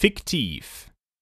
fiktiv.